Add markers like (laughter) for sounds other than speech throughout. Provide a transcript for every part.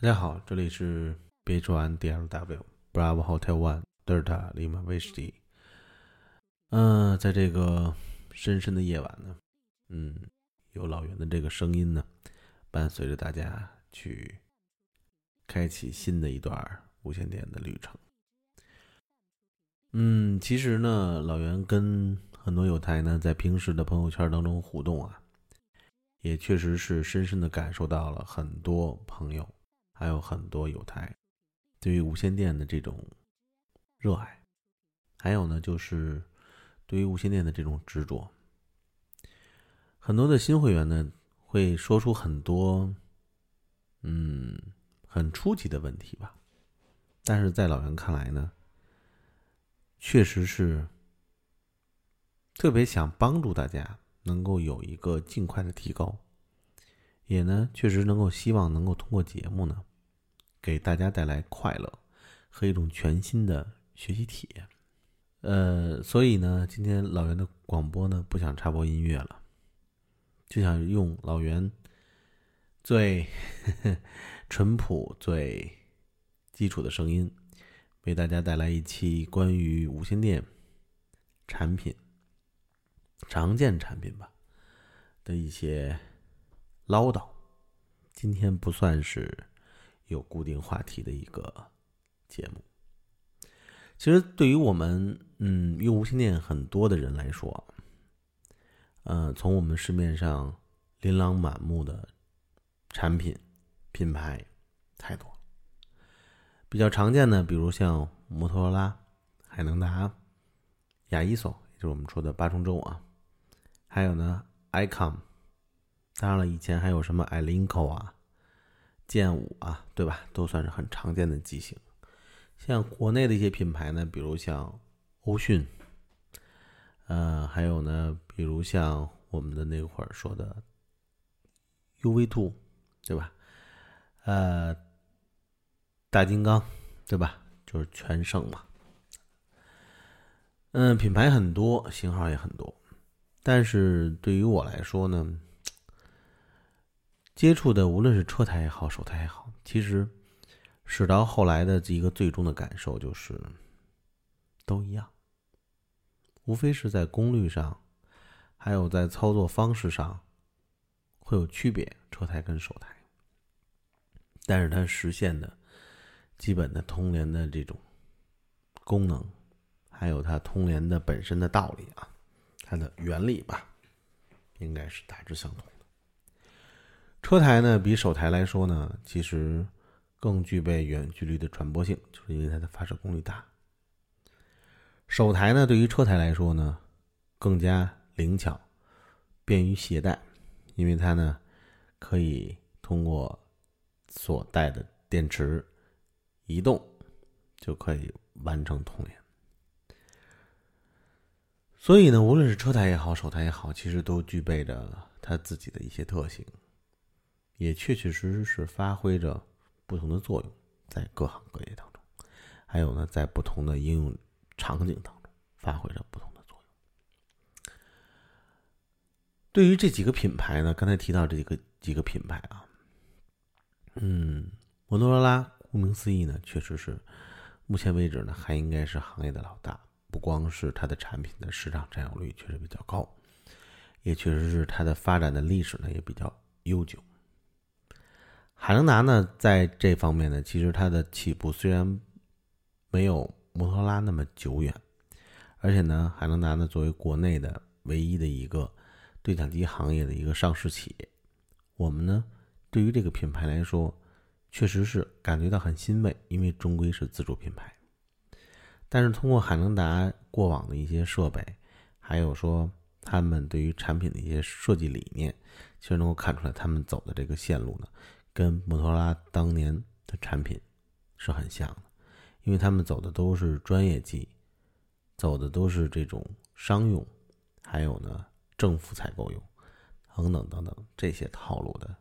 大家好，这里是 BH1 DLW Bravo Hotel One Delta Lima Whiskey。嗯，在这个深深的夜晚呢，嗯，有老袁的这个声音呢，伴随着大家去开启新的一段无线电的旅程。嗯，其实呢，老袁跟很多有台呢，在平时的朋友圈当中互动啊，也确实是深深的感受到了很多朋友。还有很多有台对于无线电的这种热爱，还有呢，就是对于无线电的这种执着。很多的新会员呢，会说出很多嗯很初级的问题吧，但是在老袁看来呢，确实是特别想帮助大家能够有一个尽快的提高，也呢，确实能够希望能够通过节目呢。给大家带来快乐和一种全新的学习体验，呃，所以呢，今天老袁的广播呢不想插播音乐了，就想用老袁最 (laughs) 淳朴、最基础的声音，为大家带来一期关于无线电产品、常见产品吧的一些唠叨。今天不算是。有固定话题的一个节目。其实，对于我们嗯用无线电很多的人来说，嗯，从我们市面上琳琅满目的产品品牌太多。比较常见的，比如像摩托罗拉、海能达、雅伊索，也就是我们说的八重洲啊，还有呢，icom，当然了，以前还有什么 iLinko 啊。剑舞啊，对吧？都算是很常见的机型。像国内的一些品牌呢，比如像欧讯，呃，还有呢，比如像我们的那会儿说的 UV Two，对吧？呃，大金刚，对吧？就是全胜嘛。嗯，品牌很多，型号也很多，但是对于我来说呢。接触的无论是车台也好，手台也好，其实使到后来的一个最终的感受就是，都一样，无非是在功率上，还有在操作方式上会有区别，车台跟手台，但是它实现的基本的通联的这种功能，还有它通联的本身的道理啊，它的原理吧，应该是大致相同。车台呢，比手台来说呢，其实更具备远距离的传播性，就是因为它的发射功率大。手台呢，对于车台来说呢，更加灵巧，便于携带，因为它呢可以通过所带的电池移动，就可以完成通联。所以呢，无论是车台也好，手台也好，其实都具备着它自己的一些特性。也确确实实是发挥着不同的作用，在各行各业当中，还有呢，在不同的应用场景当中发挥着不同的作用。对于这几个品牌呢，刚才提到这几个几个品牌啊，嗯，摩托罗拉，顾名思义呢，确实是目前为止呢，还应该是行业的老大。不光是它的产品的市场占有率确实比较高，也确实是它的发展的历史呢也比较悠久。海能达呢，在这方面呢，其实它的起步虽然没有摩托罗拉那么久远，而且呢，海能达呢作为国内的唯一的一个对讲机行业的一个上市企业，我们呢对于这个品牌来说，确实是感觉到很欣慰，因为终归是自主品牌。但是通过海能达过往的一些设备，还有说他们对于产品的一些设计理念，其实能够看出来他们走的这个线路呢。跟摩托罗拉当年的产品是很像的，因为他们走的都是专业机，走的都是这种商用，还有呢政府采购用，等等等等这些套路的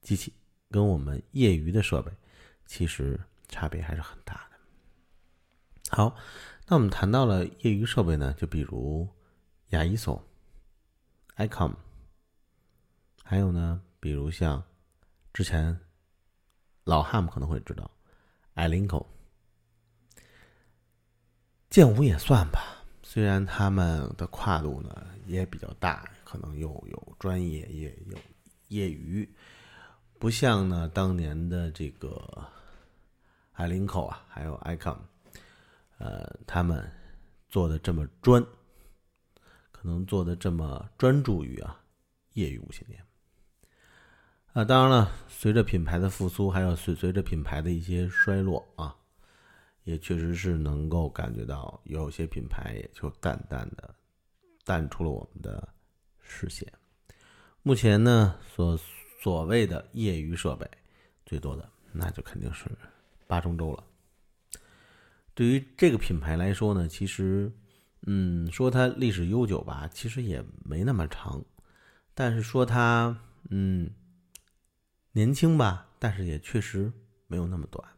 机器，跟我们业余的设备其实差别还是很大的。好，那我们谈到了业余设备呢，就比如雅伊索、icom，还有呢，比如像。之前，老汉姆可能会知道，艾林口、剑舞也算吧。虽然他们的跨度呢也比较大，可能又有专业也有业余，不像呢当年的这个艾林口啊，还有 icon，呃，他们做的这么专，可能做的这么专注于啊业余无线电。啊，当然了，随着品牌的复苏，还有随随着品牌的一些衰落啊，也确实是能够感觉到有些品牌也就淡淡的淡出了我们的视线。目前呢，所所谓的业余设备最多的，那就肯定是八中洲了。对于这个品牌来说呢，其实，嗯，说它历史悠久吧，其实也没那么长，但是说它，嗯。年轻吧，但是也确实没有那么短。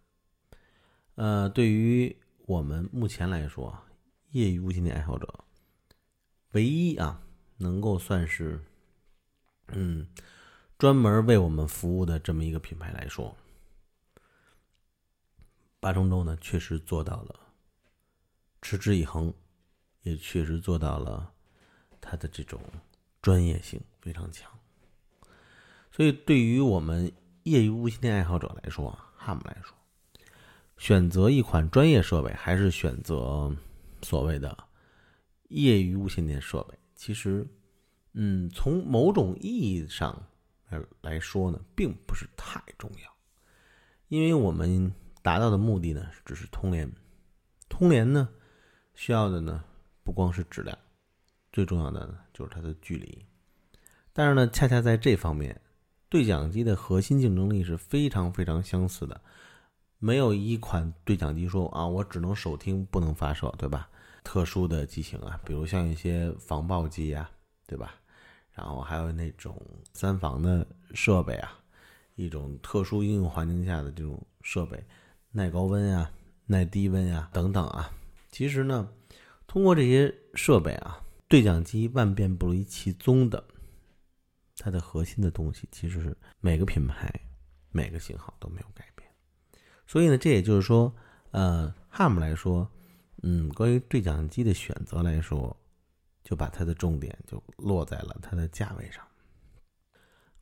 呃，对于我们目前来说，业余无线电爱好者，唯一啊能够算是，嗯，专门为我们服务的这么一个品牌来说，八重洲呢确实做到了持之以恒，也确实做到了它的这种专业性非常强。所以，对于我们业余无线电爱好者来说，哈姆来说，选择一款专业设备还是选择所谓的业余无线电设备，其实，嗯，从某种意义上来来说呢，并不是太重要，因为我们达到的目的呢，只是通联。通联呢，需要的呢，不光是质量，最重要的呢，就是它的距离。但是呢，恰恰在这方面。对讲机的核心竞争力是非常非常相似的，没有一款对讲机说啊，我只能手听不能发射，对吧？特殊的机型啊，比如像一些防爆机呀，对吧？然后还有那种三防的设备啊，一种特殊应用环境下的这种设备，耐高温呀、耐低温呀等等啊。其实呢，通过这些设备啊，对讲机万变不离其宗的。它的核心的东西其实是每个品牌、每个型号都没有改变，所以呢，这也就是说，呃，汉姆来说，嗯，关于对讲机的选择来说，就把它的重点就落在了它的价位上。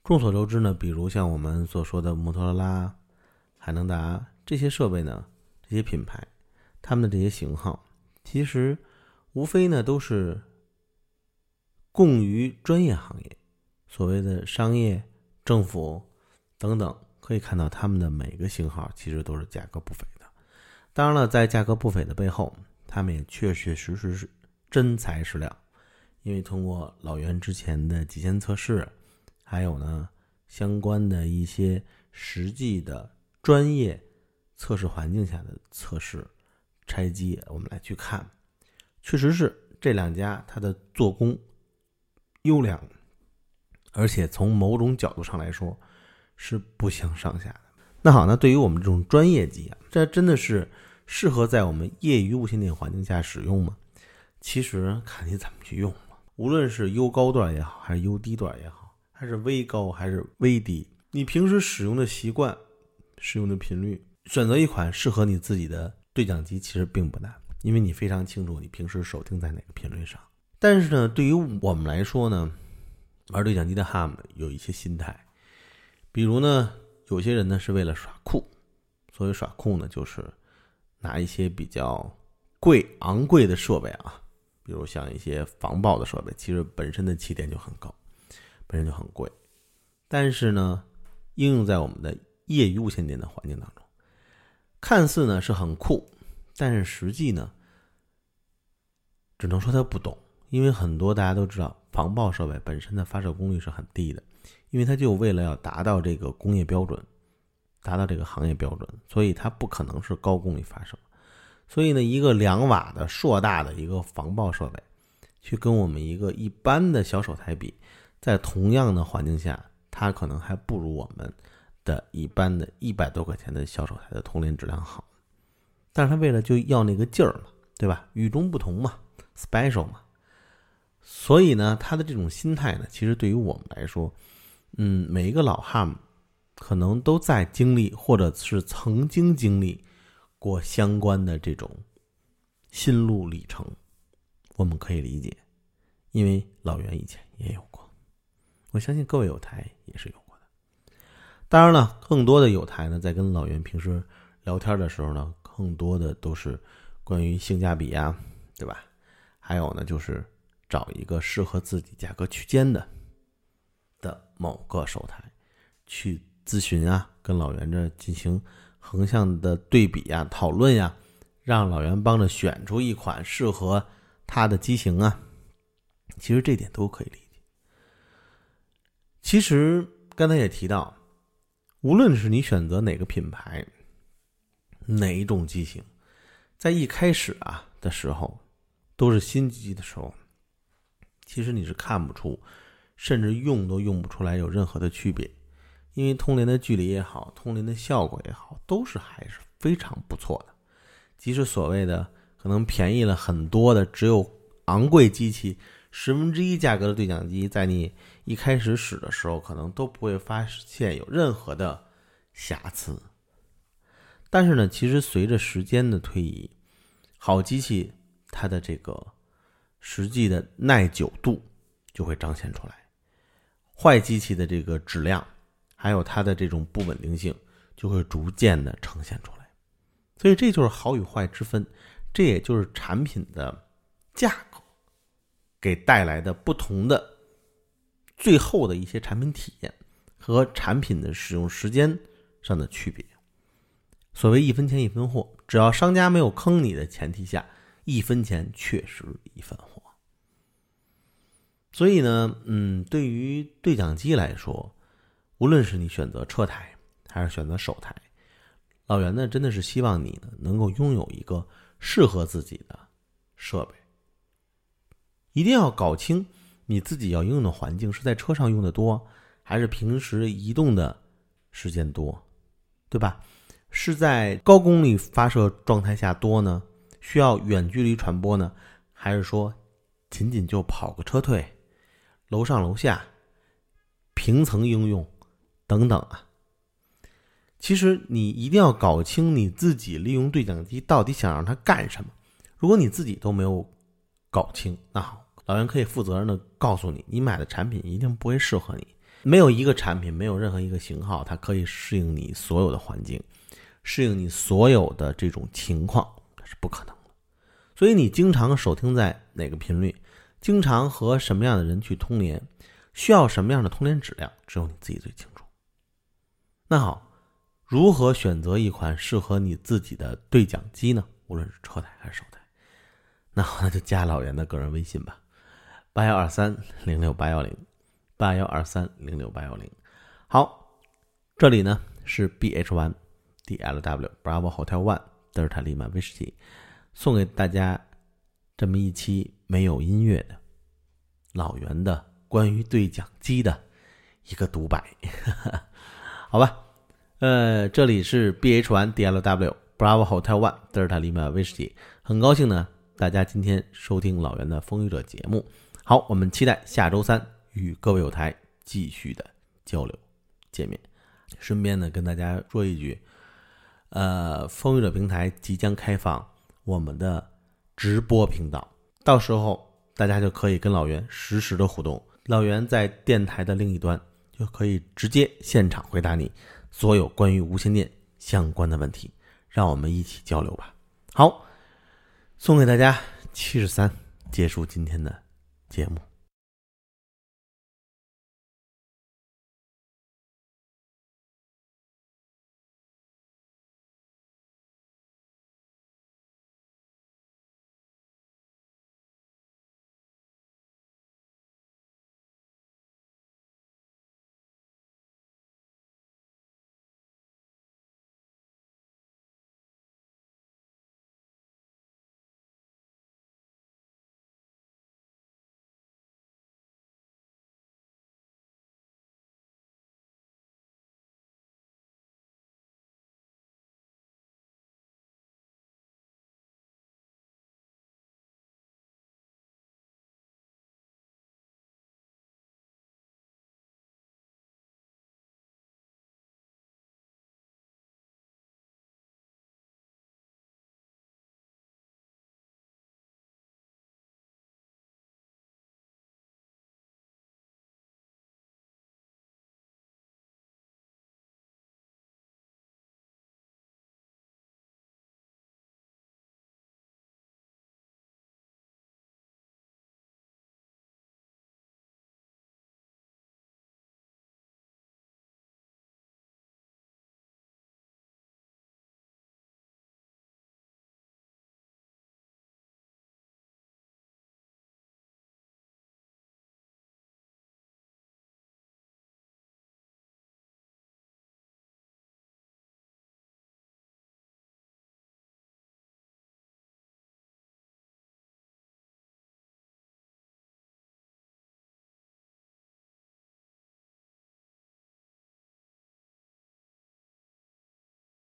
众所周知呢，比如像我们所说的摩托罗拉、海能达这些设备呢，这些品牌，他们的这些型号，其实无非呢都是供于专业行业。所谓的商业、政府等等，可以看到他们的每个型号其实都是价格不菲的。当然了，在价格不菲的背后，他们也确确实实是真材实料，因为通过老袁之前的极限测试，还有呢相关的一些实际的专业测试环境下的测试拆机，我们来去看，确实是这两家它的做工优良。而且从某种角度上来说，是不相上下的。那好，那对于我们这种专业机啊，这真的是适合在我们业余无线电环境下使用吗？其实看你怎么去用了。无论是优高段也好，还是优低段也好，还是微高还是微低，你平时使用的习惯、使用的频率，选择一款适合你自己的对讲机，其实并不难，因为你非常清楚你平时手听在哪个频率上。但是呢，对于我们来说呢？玩对讲机的 HAM 有一些心态，比如呢，有些人呢是为了耍酷，所谓耍酷呢，就是拿一些比较贵昂贵的设备啊，比如像一些防爆的设备，其实本身的起点就很高，本身就很贵，但是呢，应用在我们的业余无线电的环境当中，看似呢是很酷，但是实际呢，只能说他不懂。因为很多大家都知道，防爆设备本身的发射功率是很低的，因为它就为了要达到这个工业标准，达到这个行业标准，所以它不可能是高功率发射。所以呢，一个两瓦的硕大的一个防爆设备，去跟我们一个一般的小手台比，在同样的环境下，它可能还不如我们的一般的一百多块钱的小手台的通联质量好。但是它为了就要那个劲儿嘛，对吧？与众不同嘛，special 嘛。所以呢，他的这种心态呢，其实对于我们来说，嗯，每一个老汉可能都在经历，或者是曾经经历过相关的这种心路历程，我们可以理解，因为老袁以前也有过，我相信各位有台也是有过的。当然了，更多的有台呢，在跟老袁平时聊天的时候呢，更多的都是关于性价比呀，对吧？还有呢，就是找一个适合自己价格区间的的某个手台去。咨询啊，跟老袁这进行横向的对比呀、讨论呀，让老袁帮着选出一款适合他的机型啊。其实这点都可以理解。其实刚才也提到，无论是你选择哪个品牌、哪一种机型，在一开始啊的时候，都是新机的时候，其实你是看不出，甚至用都用不出来有任何的区别。因为通联的距离也好，通联的效果也好，都是还是非常不错的。即使所谓的可能便宜了很多的，只有昂贵机器十分之一价格的对讲机，在你一开始使的时候，可能都不会发现有任何的瑕疵。但是呢，其实随着时间的推移，好机器它的这个实际的耐久度就会彰显出来，坏机器的这个质量。还有它的这种不稳定性，就会逐渐的呈现出来，所以这就是好与坏之分，这也就是产品的价格给带来的不同的最后的一些产品体验和产品的使用时间上的区别。所谓一分钱一分货，只要商家没有坑你的前提下，一分钱确实一分货。所以呢，嗯，对于对讲机来说。无论是你选择车台还是选择手台，老袁呢真的是希望你呢能够拥有一个适合自己的设备。一定要搞清你自己要应用的环境是在车上用的多，还是平时移动的时间多，对吧？是在高功率发射状态下多呢？需要远距离传播呢？还是说仅仅就跑个车退，楼上楼下平层应用？等等啊，其实你一定要搞清你自己利用对讲机到底想让它干什么。如果你自己都没有搞清，那好，老袁可以负责任的告诉你，你买的产品一定不会适合你。没有一个产品，没有任何一个型号，它可以适应你所有的环境，适应你所有的这种情况，这是不可能的。所以你经常收听在哪个频率，经常和什么样的人去通联，需要什么样的通联质量，只有你自己最清楚。那好，如何选择一款适合你自己的对讲机呢？无论是车台还是手台，那好，那就加老袁的个人微信吧，八幺二三零六八幺零，八幺二三零六八幺零。好，这里呢是 B H One D L W Bravo Hotel One 德尔塔利曼威士忌，送给大家这么一期没有音乐的老袁的关于对讲机的一个独白，(laughs) 好吧。呃，这里是 B H One D L W Bravo Hotel One 德尔塔利曼威士忌，很高兴呢，大家今天收听老袁的风雨者节目。好，我们期待下周三与各位有台继续的交流见面。顺便呢，跟大家说一句，呃，风雨者平台即将开放我们的直播频道，到时候大家就可以跟老袁实时的互动，老袁在电台的另一端就可以直接现场回答你。所有关于无线电相关的问题，让我们一起交流吧。好，送给大家七十三，结束今天的节目。